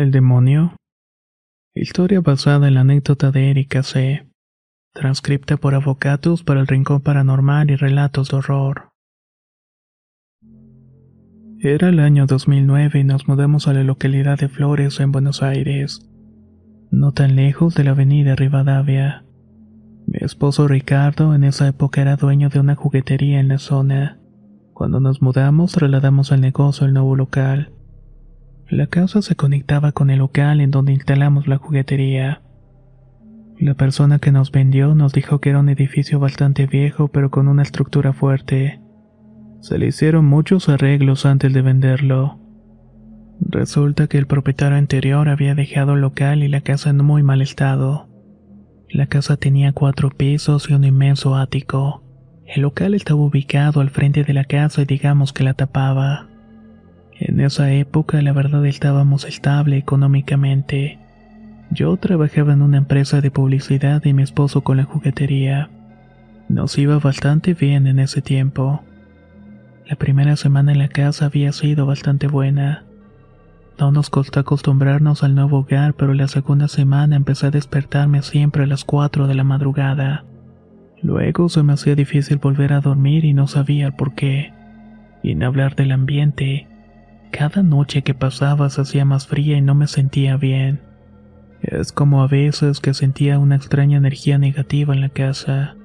El demonio. Historia basada en la anécdota de Erika C. Transcripta por Avocatus para el Rincón Paranormal y Relatos de Horror. Era el año 2009 y nos mudamos a la localidad de Flores, en Buenos Aires, no tan lejos de la avenida Rivadavia. Mi esposo Ricardo en esa época era dueño de una juguetería en la zona. Cuando nos mudamos trasladamos el negocio al nuevo local. La casa se conectaba con el local en donde instalamos la juguetería. La persona que nos vendió nos dijo que era un edificio bastante viejo pero con una estructura fuerte. Se le hicieron muchos arreglos antes de venderlo. Resulta que el propietario anterior había dejado el local y la casa en muy mal estado. La casa tenía cuatro pisos y un inmenso ático. El local estaba ubicado al frente de la casa y digamos que la tapaba. En esa época la verdad estábamos estable económicamente. Yo trabajaba en una empresa de publicidad y mi esposo con la juguetería. Nos iba bastante bien en ese tiempo. La primera semana en la casa había sido bastante buena. No nos costó acostumbrarnos al nuevo hogar, pero la segunda semana empecé a despertarme siempre a las 4 de la madrugada. Luego se me hacía difícil volver a dormir y no sabía el por qué. Y en hablar del ambiente, cada noche que pasaba se hacía más fría y no me sentía bien. Es como a veces que sentía una extraña energía negativa en la casa.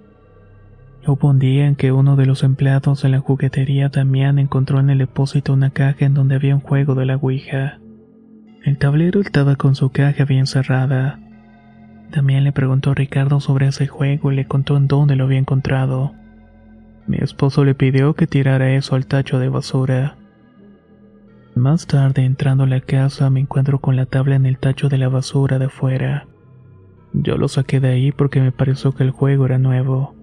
Hubo un día en que uno de los empleados de la juguetería Damián encontró en el depósito una caja en donde había un juego de la Ouija. El tablero estaba con su caja bien cerrada. Damián le preguntó a Ricardo sobre ese juego y le contó en dónde lo había encontrado. Mi esposo le pidió que tirara eso al tacho de basura. Más tarde, entrando a la casa, me encuentro con la tabla en el tacho de la basura de afuera. Yo lo saqué de ahí porque me pareció que el juego era nuevo.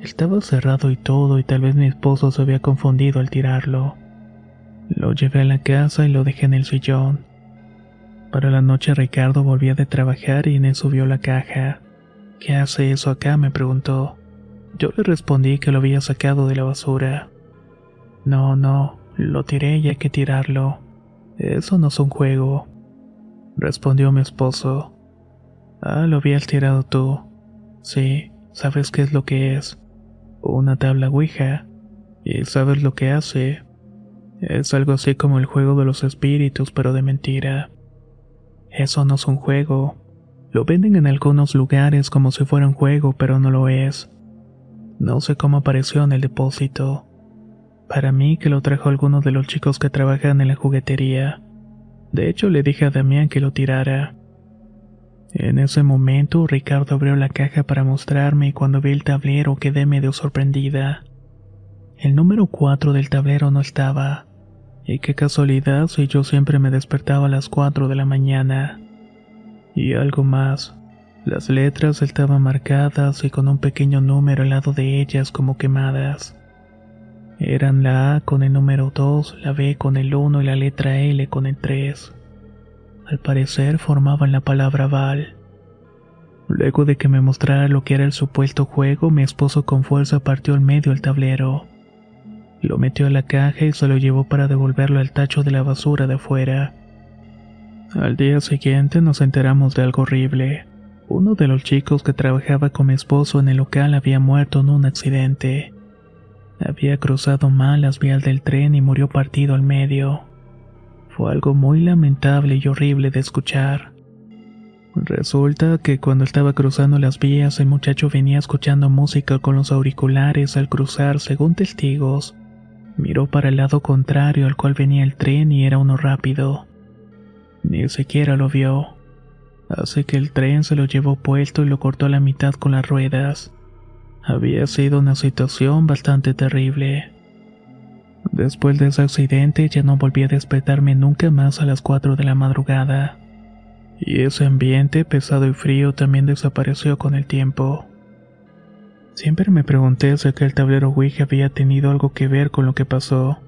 Estaba cerrado y todo y tal vez mi esposo se había confundido al tirarlo. Lo llevé a la casa y lo dejé en el sillón. Para la noche Ricardo volvía de trabajar y eso vio la caja. ¿Qué hace eso acá? me preguntó. Yo le respondí que lo había sacado de la basura. No, no, lo tiré y hay que tirarlo. Eso no es un juego. Respondió mi esposo. Ah, lo habías tirado tú. Sí, sabes qué es lo que es. Una tabla Ouija. Y sabes lo que hace. Es algo así como el juego de los espíritus, pero de mentira. Eso no es un juego. Lo venden en algunos lugares como si fuera un juego, pero no lo es. No sé cómo apareció en el depósito. Para mí que lo trajo alguno de los chicos que trabajan en la juguetería. De hecho, le dije a Damián que lo tirara. En ese momento, Ricardo abrió la caja para mostrarme y cuando vi el tablero quedé medio sorprendida. El número 4 del tablero no estaba. Y qué casualidad si yo siempre me despertaba a las 4 de la mañana. Y algo más. Las letras estaban marcadas y con un pequeño número al lado de ellas como quemadas. Eran la A con el número 2, la B con el 1 y la letra L con el 3. Al parecer formaban la palabra Val. Luego de que me mostrara lo que era el supuesto juego, mi esposo con fuerza partió al medio el tablero. Lo metió a la caja y se lo llevó para devolverlo al tacho de la basura de afuera. Al día siguiente nos enteramos de algo horrible. Uno de los chicos que trabajaba con mi esposo en el local había muerto en un accidente. Había cruzado mal las vías del tren y murió partido al medio. Fue algo muy lamentable y horrible de escuchar. Resulta que cuando estaba cruzando las vías el muchacho venía escuchando música con los auriculares al cruzar según testigos. Miró para el lado contrario al cual venía el tren y era uno rápido. Ni siquiera lo vio. Así que el tren se lo llevó puesto y lo cortó a la mitad con las ruedas. Había sido una situación bastante terrible. Después de ese accidente ya no volví a despertarme nunca más a las 4 de la madrugada. Y ese ambiente pesado y frío también desapareció con el tiempo. Siempre me pregunté si aquel tablero Ouija había tenido algo que ver con lo que pasó,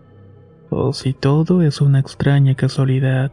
o si todo es una extraña casualidad.